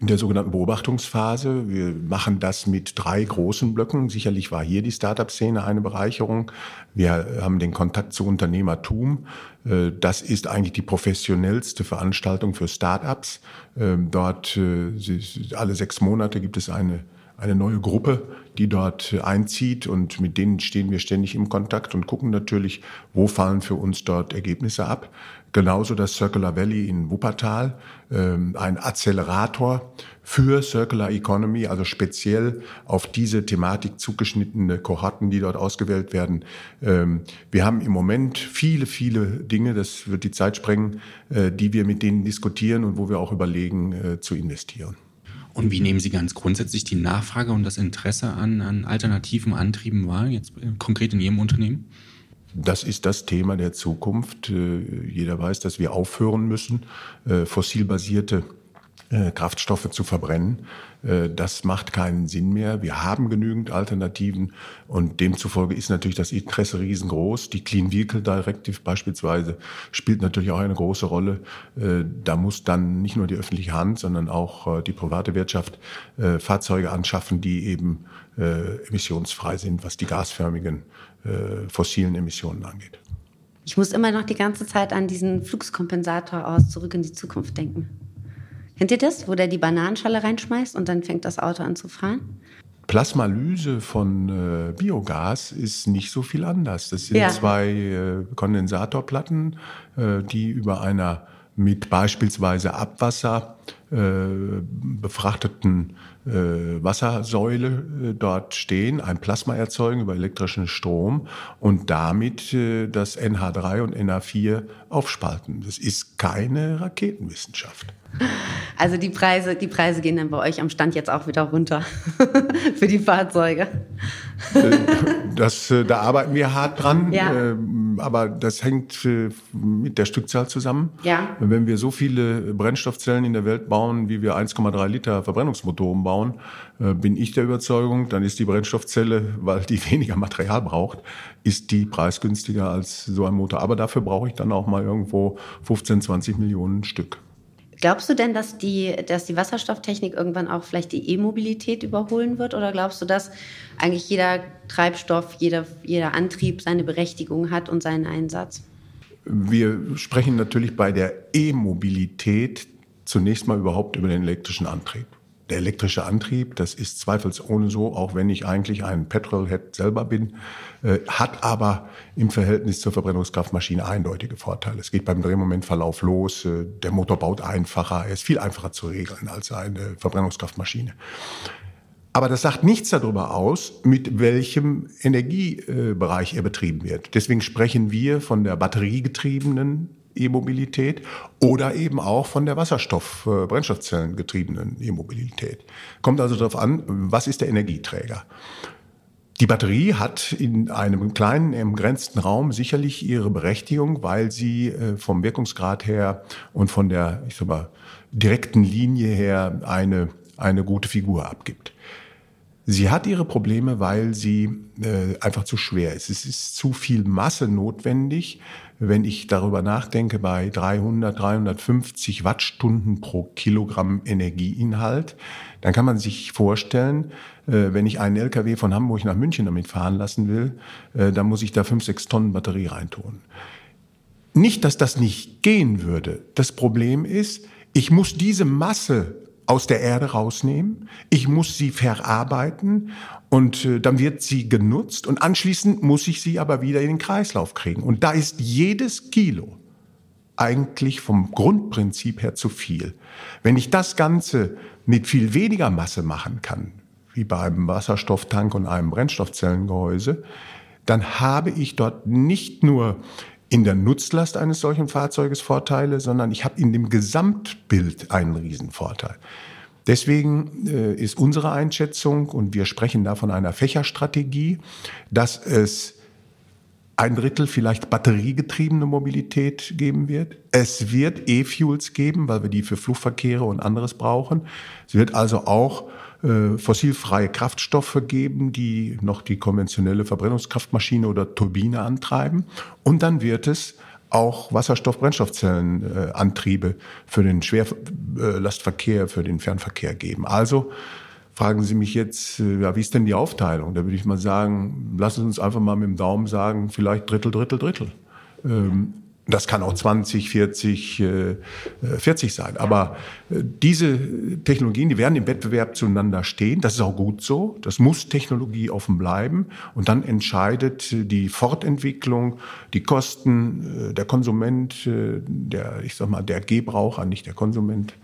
in der sogenannten Beobachtungsphase. Wir machen das mit drei großen Blöcken. Sicherlich war hier die Startup-Szene eine Bereicherung. Wir haben den Kontakt zu Unternehmertum. Äh, das ist eigentlich die professionellste Veranstaltung für Startups. Ähm, dort äh, alle sechs Monate gibt es eine eine neue Gruppe, die dort einzieht und mit denen stehen wir ständig im Kontakt und gucken natürlich, wo fallen für uns dort Ergebnisse ab. Genauso das Circular Valley in Wuppertal, ähm, ein Accelerator für Circular Economy, also speziell auf diese Thematik zugeschnittene Kohorten, die dort ausgewählt werden. Ähm, wir haben im Moment viele, viele Dinge, das wird die Zeit sprengen, äh, die wir mit denen diskutieren und wo wir auch überlegen äh, zu investieren. Und wie nehmen Sie ganz grundsätzlich die Nachfrage und das Interesse an, an alternativen Antrieben wahr, jetzt äh, konkret in Ihrem Unternehmen? Das ist das Thema der Zukunft. Äh, jeder weiß, dass wir aufhören müssen, äh, fossilbasierte äh, Kraftstoffe zu verbrennen. Das macht keinen Sinn mehr. Wir haben genügend Alternativen und demzufolge ist natürlich das Interesse riesengroß. Die Clean Vehicle Directive beispielsweise spielt natürlich auch eine große Rolle. Da muss dann nicht nur die öffentliche Hand, sondern auch die private Wirtschaft Fahrzeuge anschaffen, die eben emissionsfrei sind, was die gasförmigen äh, fossilen Emissionen angeht. Ich muss immer noch die ganze Zeit an diesen Fluxkompensator aus Zurück in die Zukunft denken. Kennt ihr das, wo der die Bananenschale reinschmeißt und dann fängt das Auto an zu fahren? Plasmalyse von äh, Biogas ist nicht so viel anders. Das sind Ja. zwei äh, Kondensatorplatten, äh, die über einer mit beispielsweise Abwasser äh, befrachteten Wassersäule äh, dort stehen, ein Plasma erzeugen über elektrischen Strom und damit äh, das NH3 und NH4 aufspalten. Das ist keine Raketenwissenschaft. Also die Preise, die Preise gehen dann bei euch am Stand jetzt auch wieder runter für die Fahrzeuge. Das, äh, da arbeiten wir hart dran, Ja. Aber das hängt mit der Stückzahl zusammen. Ja. Wenn wir so viele Brennstoffzellen in der Welt bauen, wie wir 1,3 Liter Verbrennungsmotoren bauen, äh, bin ich der Überzeugung, dann ist die Brennstoffzelle, weil die weniger Material braucht, ist die preisgünstiger als so ein Motor. Aber dafür brauche ich dann auch mal irgendwo 15, 20 Millionen Stück. Glaubst du denn, dass die, dass die Wasserstofftechnik irgendwann auch vielleicht die E-Mobilität überholen wird? Oder glaubst du, dass eigentlich jeder Treibstoff, jeder, jeder Antrieb seine Berechtigung hat und seinen Einsatz? Wir sprechen natürlich bei der E-Mobilität zunächst mal überhaupt über den elektrischen Antrieb. Der elektrische Antrieb, das ist zweifelsohne so, auch wenn ich eigentlich ein Petrolhead selber bin, äh, hat aber im Verhältnis zur Verbrennungskraftmaschine eindeutige Vorteile. Es geht beim Drehmomentverlauf los, äh, der Motor baut einfacher, er ist viel einfacher zu regeln als eine Verbrennungskraftmaschine. Aber das sagt nichts darüber aus, mit welchem Energiebereich er betrieben wird. Deswegen sprechen wir von der batteriegetriebenen E-Mobilität oder eben auch von der Wasserstoff-, äh, Brennstoffzellengetriebenen E-Mobilität. Kommt also darauf an, was ist der Energieträger? Die Batterie hat in einem kleinen, emgrenzten Raum sicherlich ihre Berechtigung, weil sie äh, vom Wirkungsgrad her und von der, ich sag mal, direkten Linie her eine, eine gute Figur abgibt. Sie hat ihre Probleme, weil sie äh, einfach zu schwer ist. Es ist zu viel Masse notwendig. Wenn ich darüber nachdenke, bei 300, 350 Wattstunden pro Kilogramm Energieinhalt, dann kann man sich vorstellen, äh, wenn ich einen LKW von Hamburg nach München damit fahren lassen will, äh, dann muss ich da 5, 6 Tonnen Batterie reintun. Nicht, dass das nicht gehen würde. Das Problem ist, ich muss diese Masse aus der Erde rausnehmen, ich muss sie verarbeiten und äh, dann wird sie genutzt und anschließend muss ich sie aber wieder in den Kreislauf kriegen. Und da ist jedes Kilo eigentlich vom Grundprinzip her zu viel. Wenn ich das Ganze mit viel weniger Masse machen kann, wie bei einem Wasserstofftank und einem Brennstoffzellengehäuse, dann habe ich dort nicht nur in der Nutzlast eines solchen Fahrzeuges Vorteile, sondern ich habe in dem Gesamtbild einen Riesenvorteil. Deswegen äh, ist unsere Einschätzung, und wir sprechen da von einer Fächerstrategie, dass es ein Drittel vielleicht batteriegetriebene Mobilität geben wird. Es wird E-Fuels geben, weil wir die für Flugverkehre und anderes brauchen. Es wird also auch äh, fossilfreie Kraftstoffe geben, die noch die konventionelle Verbrennungskraftmaschine oder Turbine antreiben. Und dann wird es auch Wasserstoff-Brennstoffzellenantriebe für den Schwerlastverkehr, für den Fernverkehr geben. Also fragen Sie mich jetzt, äh, ja, wie ist denn die Aufteilung? Da würde ich mal sagen, lassen Sie uns einfach mal mit dem Daumen sagen, vielleicht Drittel, Drittel, Drittel. Ähm, das kann auch 20, 40, äh, 40 sein. Aber äh, diese Technologien, die werden im Wettbewerb zueinander stehen. Das ist auch gut so. Das muss Technologie offen bleiben. Und dann entscheidet die Fortentwicklung, die Kosten, äh, der Konsument, äh, der, ich sag mal, der Gebraucher, nicht der Konsument,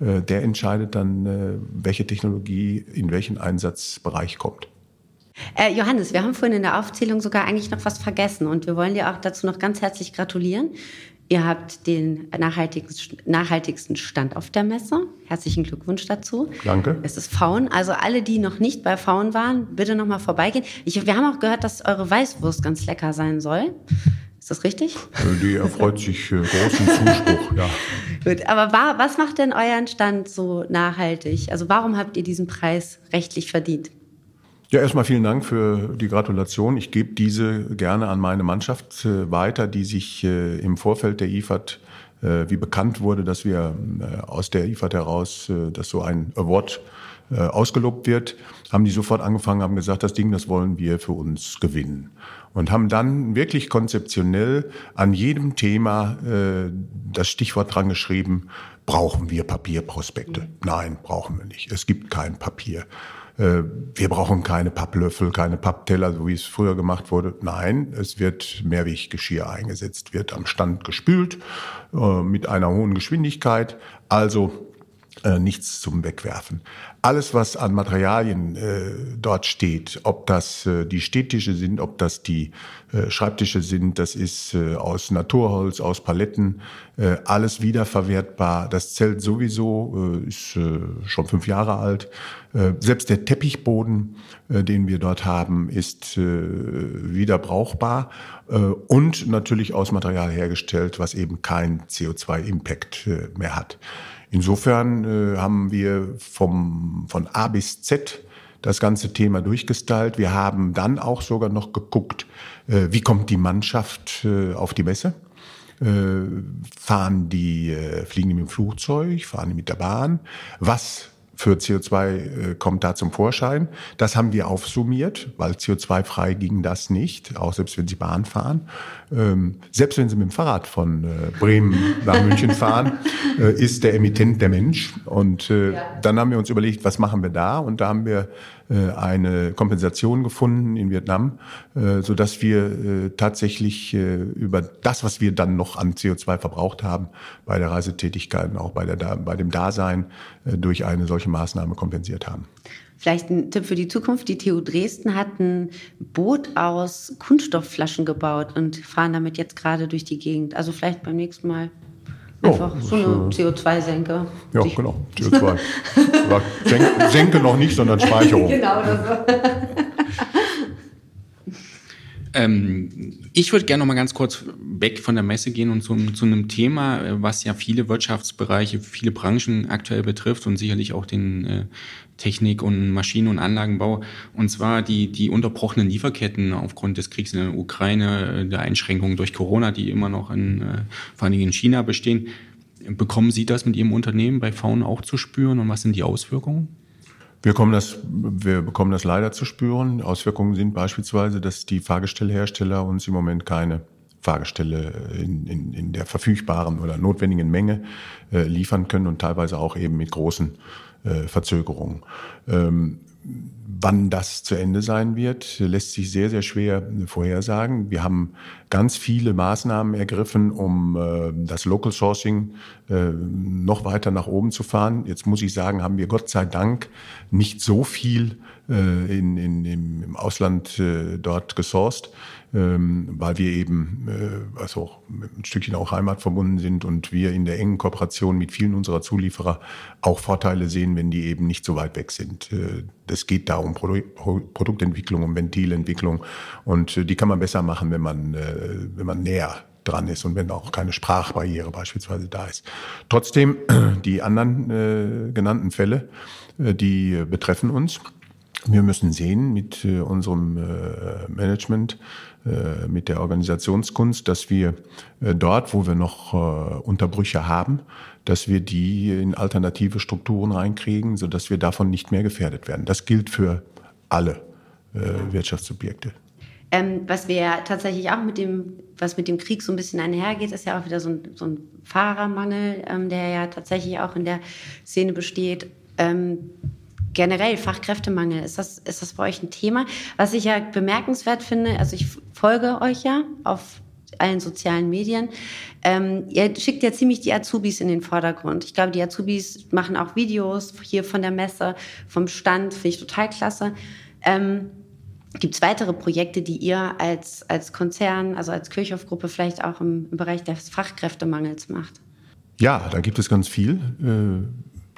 der entscheidet dann, welche Technologie in welchen Einsatzbereich kommt. Äh, Johannes, wir haben vorhin in der Aufzählung sogar eigentlich noch was vergessen und wir wollen dir auch dazu noch ganz herzlich gratulieren. Ihr habt den nachhaltigsten, Stand auf der Messe. Herzlichen Glückwunsch dazu. Danke. Es ist Faun. Also alle, die noch nicht bei Faun waren, bitte noch mal vorbeigehen. Ich, wir haben auch gehört, dass eure Weißwurst ganz lecker sein soll. Ist das richtig? Äh, Die erfreut sich äh, großen Zuspruch, ja. Gut, aber wa was macht denn euren Stand so nachhaltig? Also warum habt ihr diesen Preis rechtlich verdient? Ja, erstmal vielen Dank für die Gratulation. Ich gebe diese gerne an meine Mannschaft äh, weiter, die sich äh, im Vorfeld der IFAD, äh, wie bekannt wurde, dass wir aus der IFAD heraus, dass so ein Award ausgelobt wird, haben die sofort angefangen, haben gesagt, das Ding, das wollen wir für uns gewinnen. Und haben dann wirklich konzeptionell an jedem Thema äh, das Stichwort dran geschrieben, brauchen wir Papierprospekte? Nein, brauchen wir nicht. Es gibt kein Papier. Äh, wir brauchen keine Papplöffel, keine Pappteller, so wie es früher gemacht wurde. Nein, es wird Mehrweggeschirr eingesetzt, wird am Stand gespült äh, mit einer hohen Geschwindigkeit. Also äh, nichts zum Wegwerfen. Alles, was an Materialien äh, dort steht, ob das äh, die Städtische sind, ob das die äh, Schreibtische sind, das ist äh, aus Naturholz, aus Paletten, äh, alles wiederverwertbar. Das Zelt sowieso äh, ist schon fünf Jahre alt. Selbst der Teppichboden, den wir dort haben, ist wieder brauchbar und natürlich aus Material hergestellt, was eben kein CO2-Impact äh, mehr hat. Insofern haben wir vom, von A bis Z das ganze Thema durchgestylt. Wir haben dann auch sogar noch geguckt, äh, wie kommt die Mannschaft äh, auf die Messe. Äh, fahren die, fliegen die mit dem Flugzeug, fahren die mit der Bahn? Was für CO2 äh, kommt da zum Vorschein. Das haben wir aufsummiert, weil CO2-frei ging das nicht, auch selbst wenn Sie Bahn fahren. Ähm, selbst wenn Sie mit dem Fahrrad von äh, Bremen nach München fahren, äh, ist der Emittent der Mensch. Und äh, ja. dann haben wir uns überlegt, was machen wir da? Und da haben wir äh, eine Kompensation gefunden in Vietnam, äh, so dass wir äh, tatsächlich über das, was wir dann noch an CO2 verbraucht haben, bei der Reisetätigkeit und auch bei, der, bei dem Dasein durch eine solche Maßnahme kompensiert haben. Vielleicht ein Tipp für die Zukunft. Die TU Dresden hat ein Boot aus Kunststoffflaschen gebaut und fahren damit jetzt gerade durch die Gegend. Also vielleicht beim nächsten Mal Einfach oh, so eine CO2-Senke. Ja, genau. CO2. Senke, Senke noch nicht, sondern Speicherung. genau, das so. ähm, ich würde gerne noch mal ganz kurz weg von der Messe gehen und zum, zu einem Thema, was ja viele Wirtschaftsbereiche, viele Branchen aktuell betrifft und sicherlich auch den äh, Technik- und Maschinen- und Anlagenbau. Und zwar die, die unterbrochenen Lieferketten aufgrund des Kriegs in der Ukraine, der Einschränkungen durch Corona, die immer noch in, äh, vor allen Dingen in China bestehen. Bekommen Sie das mit Ihrem Unternehmen bei Faun auch zu spüren und was sind die Auswirkungen? Wir, kommen das, wir bekommen das leider zu spüren. Auswirkungen sind beispielsweise, dass die Fahrgestellhersteller uns im Moment keine Fahrgestelle in, in, in der verfügbaren oder notwendigen Menge äh, liefern können und teilweise auch eben mit großen äh, Verzögerungen. Ähm, wann das zu Ende sein wird, lässt sich sehr, sehr schwer vorhersagen. Wir haben ganz viele Maßnahmen ergriffen, um äh, das Local Sourcing äh, noch weiter nach oben zu fahren. Jetzt muss ich sagen, haben wir Gott sei Dank nicht so viel äh, in, in, im Ausland äh, dort gesourced ähm, weil wir eben äh, also ein Stückchen auch Heimat verbunden sind und wir in der engen Kooperation mit vielen unserer Zulieferer auch Vorteile sehen, wenn die eben nicht so weit weg sind. Äh, geht da um Produ Produktentwicklung, um Ventilentwicklung und äh, die kann man besser machen, wenn man, äh, wenn man näher dran ist und wenn auch keine Sprachbarriere beispielsweise da ist. Trotzdem, die anderen äh, genannten Fälle, äh, die betreffen uns. Wir müssen sehen mit äh, unserem äh, Management, äh, mit der Organisationskunst, dass wir dort, wo wir noch Unterbrüche haben, dass wir die in alternative Strukturen reinkriegen, sodass wir davon nicht mehr gefährdet werden. Das gilt für alle Wirtschaftssubjekte. Ähm, was wir tatsächlich auch mit dem, was mit dem Krieg so ein bisschen einhergeht, ist ja auch wieder so ein, so ein Fahrermangel, ähm, der ja tatsächlich auch in der Szene besteht. Ähm, generell Fachkräftemangel, ist das, ist das bei euch ein Thema? Was ich ja bemerkenswert finde, also ich folge euch ja auf allen sozialen Medien. Ähm, ihr schickt ja ziemlich die Azubis in den Vordergrund. Ich glaube, die Azubis machen auch Videos hier von der Messe, vom Stand, finde ich total klasse. Ähm, Gibt es weitere Projekte, die ihr als, als Konzern, also als Kirchhoff-Gruppe vielleicht auch im, im Bereich des Fachkräftemangels macht? Ja, da gibt es ganz viel.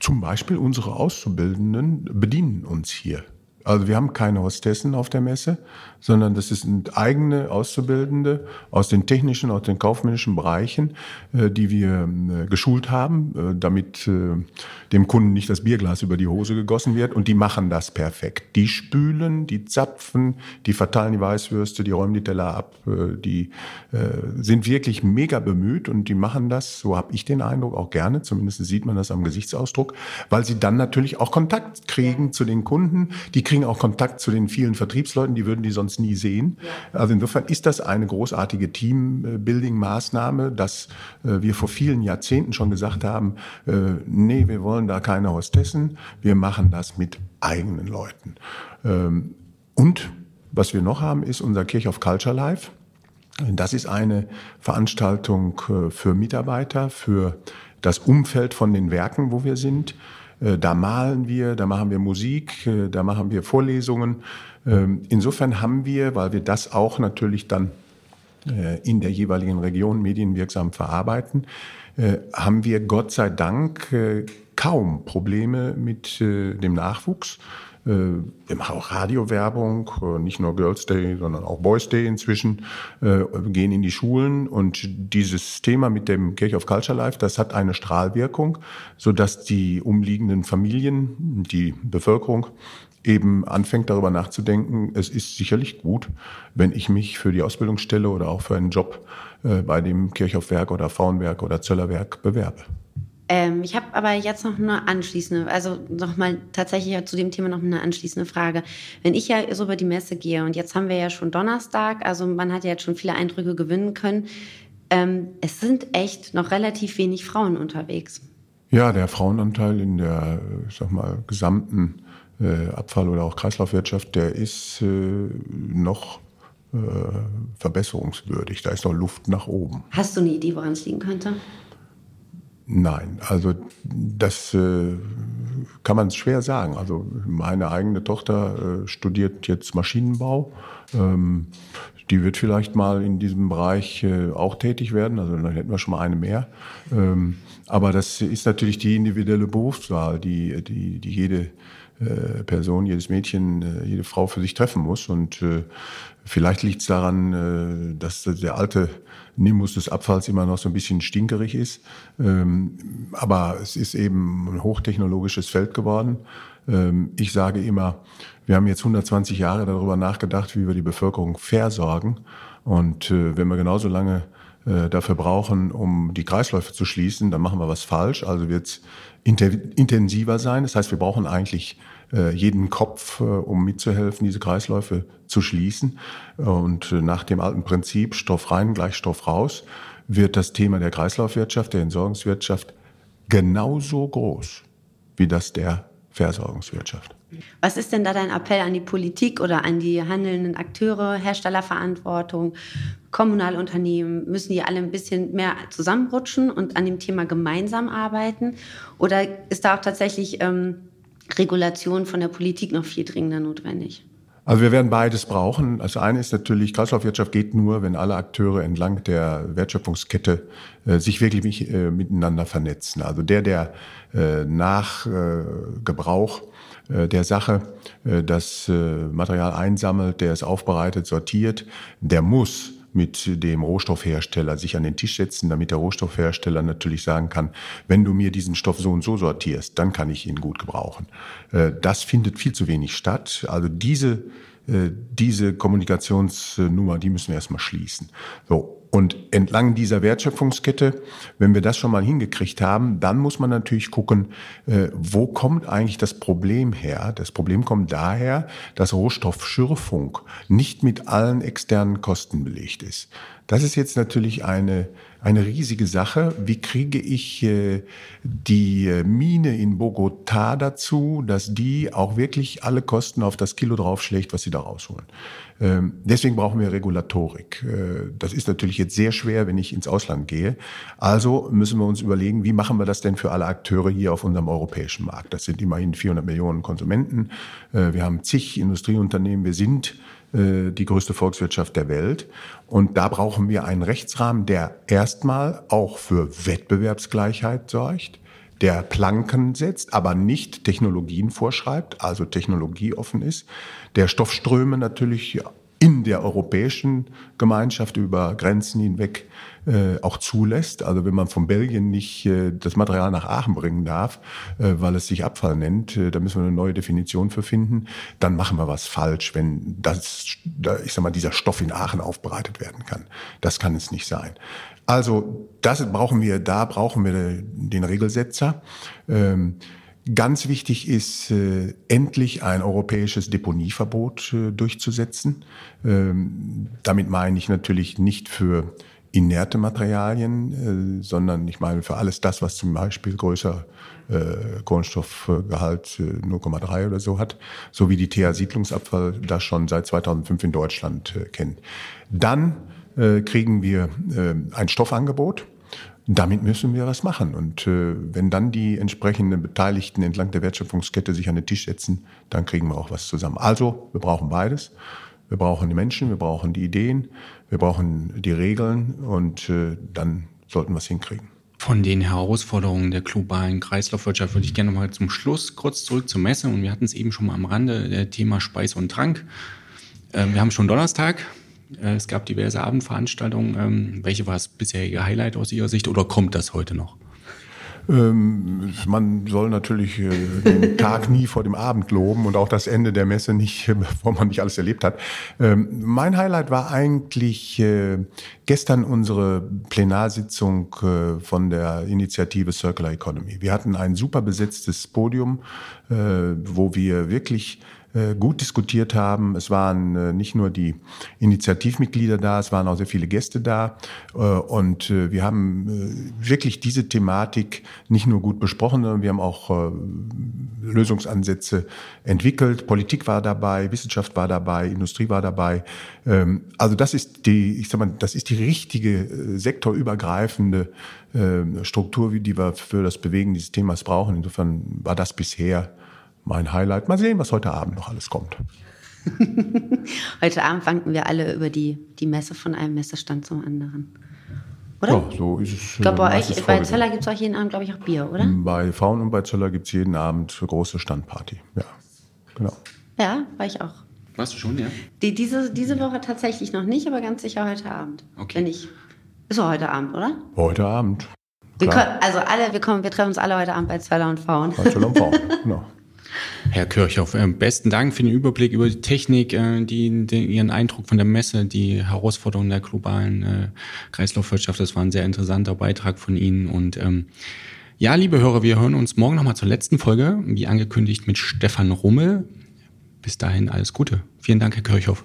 Zum Beispiel unsere Auszubildenden bedienen uns hier. Also wir haben keine Hostessen auf der Messe, sondern das sind eigene Auszubildende aus den technischen, aus den kaufmännischen Bereichen, äh, die wir äh, geschult haben, äh, damit dem Kunden nicht das Bierglas über die Hose gegossen wird. Und die machen das perfekt. Die spülen, die zapfen, die verteilen die Weißwürste, die räumen die Teller ab, die sind wirklich mega bemüht und die machen das, so habe ich den Eindruck, auch gerne, zumindest sieht man das am Gesichtsausdruck, weil sie dann natürlich auch Kontakt kriegen zu den Kunden. Die kriegen auch Kontakt zu den vielen Vertriebsleuten, die würden die sonst nie sehen. Also insofern ist das eine großartige Teambuilding-Maßnahme, dass äh, wir vor vielen Jahrzehnten schon gesagt haben, äh, nee, wir wollen da keine Hostessen, wir machen das mit eigenen Leuten. Ähm, und was wir noch haben, ist unser Kirch of Culture Live. Das ist eine Veranstaltung äh, für Mitarbeiter, für das Umfeld von den Werken, wo wir sind. Äh, da malen wir, da machen wir Musik, äh, da machen wir Vorlesungen. Ähm, insofern haben wir, weil wir das auch natürlich dann in der jeweiligen Region medienwirksam verarbeiten, haben wir Gott sei Dank kaum Probleme mit dem Nachwuchs. Äh, wir machen auch Radiowerbung, äh, nicht nur Girls Day, sondern auch Boys Day inzwischen, wir äh, gehen in die Schulen und dieses Thema mit dem Kirche of Culture Life, das hat eine Strahlwirkung, sodass die umliegenden Familien, die Bevölkerung eben anfängt darüber nachzudenken, es ist sicherlich gut, wenn ich mich für die Ausbildungsstelle oder auch für einen Job bei dem Kirchhofwerk oder Frauenwerk oder Zöllerwerk bewerbe. Ähm, ich habe aber jetzt noch eine anschließende, also nochmal tatsächlich zu dem Thema noch eine anschließende Frage. Wenn ich ja so über die Messe gehe und jetzt haben wir ja schon Donnerstag, also man hat ja jetzt schon viele Eindrücke gewinnen können. Ähm, es sind echt noch relativ wenig Frauen unterwegs. Ja, der Frauenanteil in der, ich sag mal, gesamten äh, Abfall- oder auch Kreislaufwirtschaft, der ist äh, noch äh, verbesserungswürdig. Da ist noch Luft nach oben. Hast du eine Idee, woran es liegen könnte? Nein, also das äh, kann man schwer sagen. Also meine eigene Tochter äh, studiert jetzt Maschinenbau. Ähm, die wird vielleicht mal in diesem Bereich äh, auch tätig werden. Also dann hätten wir schon mal eine mehr. Ähm, aber das ist natürlich die individuelle Berufswahl, die, die, die jede äh, Person, jedes Mädchen, äh, jede Frau für sich treffen muss. Und äh, vielleicht liegt es daran, dass der alte Nimbus des Abfalls immer noch so ein bisschen stinkerig ist. Ähm, aber es ist eben ein hochtechnologisches Feld geworden. Ähm, ich sage immer, wir haben jetzt 120 Jahre darüber nachgedacht, wie wir die Bevölkerung versorgen. Und äh, wenn wir genauso lange äh, dafür brauchen, um die Kreisläufe zu schließen, dann machen wir was falsch. Also wird es intensiver sein. Das heißt, wir brauchen eigentlich äh, jeden Kopf, äh, um mitzuhelfen, diese Kreisläufe zu schließen. Und äh, nach dem alten Prinzip Stoff rein gleich Stoff raus wird das Thema der Kreislaufwirtschaft, der Entsorgungswirtschaft genauso groß wie das der Versorgungswirtschaft. Was ist denn da dein Appell an die Politik oder an die handelnden Akteure, Herstellerverantwortung, kommunale Unternehmen? Müssen die alle ein bisschen mehr zusammenrutschen und an dem Thema gemeinsam arbeiten? Oder ist da auch tatsächlich ähm, Regulation von der Politik noch viel dringender notwendig? Also wir werden beides brauchen. Das eine ist natürlich, Kreislaufwirtschaft geht nur, wenn alle Akteure entlang der Wertschöpfungskette äh, sich wirklich äh, miteinander vernetzen. Also der, der äh, nach Gebrauch der Sache äh, das Material einsammelt, der es aufbereitet, sortiert, der muss mit dem Rohstoffhersteller sich an den Tisch setzen, damit der Rohstoffhersteller natürlich sagen kann, wenn du mir diesen Stoff so und so sortierst, dann kann ich ihn gut gebrauchen. Äh, das findet viel zu wenig statt. Also diese, äh, diese Kommunikationsnummer, die müssen wir erstmal schließen. So. Und entlang dieser Wertschöpfungskette, wenn wir das schon mal hingekriegt haben, dann muss man natürlich gucken, äh, wo kommt eigentlich das Problem her? Das Problem kommt daher, dass Rohstoffschürfung nicht mit allen externen Kosten belegt ist. Das ist jetzt natürlich eine, eine riesige Sache. Wie kriege ich äh, die äh, Mine in Bogotá dazu, dass die auch wirklich alle Kosten auf das Kilo draufschlägt, was sie da rausholen? Ähm, deswegen brauchen wir Regulatorik. Äh, das ist natürlich jetzt sehr schwer, wenn ich ins Ausland gehe. Also müssen wir uns überlegen, wie machen wir das denn für alle Akteure hier auf unserem europäischen Markt? Das sind immerhin 400 Millionen Konsumenten. Äh, wir haben zig Industrieunternehmen. Wir sind äh, die größte Volkswirtschaft der Welt. Und da brauchen wir einen Rechtsrahmen, der erstmal auch für Wettbewerbsgleichheit sorgt, der Planken setzt, aber nicht Technologien vorschreibt, also technologieoffen ist, der Stoffströme natürlich in der europäischen Gemeinschaft über Grenzen hinweg äh, auch zulässt. Also wenn man von Belgien nicht äh, das Material nach Aachen bringen darf, äh, weil es sich Abfall nennt, äh, da müssen wir eine neue Definition für finden. Dann machen wir was falsch, wenn das, ich sag mal, dieser Stoff in Aachen aufbereitet werden kann. Das kann es nicht sein. Also das brauchen wir, da brauchen wir den Regelsetzer. Ähm, Ganz wichtig ist, äh, endlich ein europäisches Deponieverbot äh, durchzusetzen. Ähm, damit meine ich natürlich nicht für inerte Materialien, äh, sondern ich meine für alles das, was zum Beispiel größer äh, Kohlenstoffgehalt äh, 0,3 oder so hat, so wie die TH-Siedlungsabfall das schon seit 2005 in Deutschland äh, kennt. Dann äh, kriegen wir äh, ein Stoffangebot. Damit müssen wir was machen. Und äh, wenn dann die entsprechenden Beteiligten entlang der Wertschöpfungskette sich an den Tisch setzen, dann kriegen wir auch was zusammen. Also, wir brauchen beides. Wir brauchen die Menschen, wir brauchen die Ideen, wir brauchen die Regeln und äh, dann sollten wir es hinkriegen. Von den Herausforderungen der globalen Kreislaufwirtschaft würde ich gerne mal zum Schluss kurz zurück zur Messe. Und wir hatten es eben schon mal am Rande, der Thema Speis und Trank. Ähm, wir haben schon Donnerstag. Äh, es gab diverse Abendveranstaltungen. Ähm, welche war das bisherige Highlight aus Ihrer Sicht oder kommt das heute noch? Ähm, man soll natürlich äh, den Tag nie vor dem Abend loben und auch das Ende der Messe nicht, bevor man nicht alles erlebt hat. Ähm, mein Highlight war eigentlich äh, gestern unsere Plenarsitzung äh, von der Initiative Circular Economy. Wir hatten ein super besetztes Podium, wo wir wirklich äh, gut diskutiert haben. Es waren äh, nicht nur die Initiativmitglieder da, es waren auch sehr viele Gäste da. Äh, und wir haben wirklich diese Thematik nicht nur gut besprochen, sondern wir haben auch Lösungsansätze entwickelt. Politik war dabei, Wissenschaft war dabei, Industrie war dabei. Ähm, also das ist die, ich sag mal, das ist die richtige sektorübergreifende Struktur, die wir für das Bewegen dieses Themas brauchen. Insofern war das bisher mein Highlight. Mal sehen, was heute Abend noch alles kommt. heute Abend wanken wir alle über die, die Messe von einem Messestand zum anderen. Oder? Ja, so ist es. Ich glaube, bei euch, bei Zöller gibt es auch jeden Abend, glaube ich, auch Bier, oder? Bei Faun und bei Zöller gibt es jeden Abend eine große Standparty. Ja, genau. Ja, war ich auch. Warst du schon, ja? Die, diese, diese Woche tatsächlich noch nicht, aber ganz sicher heute Abend. Okay. Wenn ich. Ist doch heute Abend, oder? Heute Abend. Können, also alle, wir, kommen, wir treffen uns alle heute Abend bei Zöller und Faun. Bei Zöller und Faun, genau. Herr Kirchhoff, äh, besten Dank für den Überblick über die Technik, äh, die, die, Ihren Eindruck von der Messe, die Herausforderungen der globalen äh, Kreislaufwirtschaft. Das war ein sehr interessanter Beitrag von Ihnen. Und ähm, ja, liebe Hörer, wir hören uns morgen nochmal zur letzten Folge, wie angekündigt mit Stefan Rummel. Bis dahin alles Gute. Vielen Dank, Herr Kirchhoff.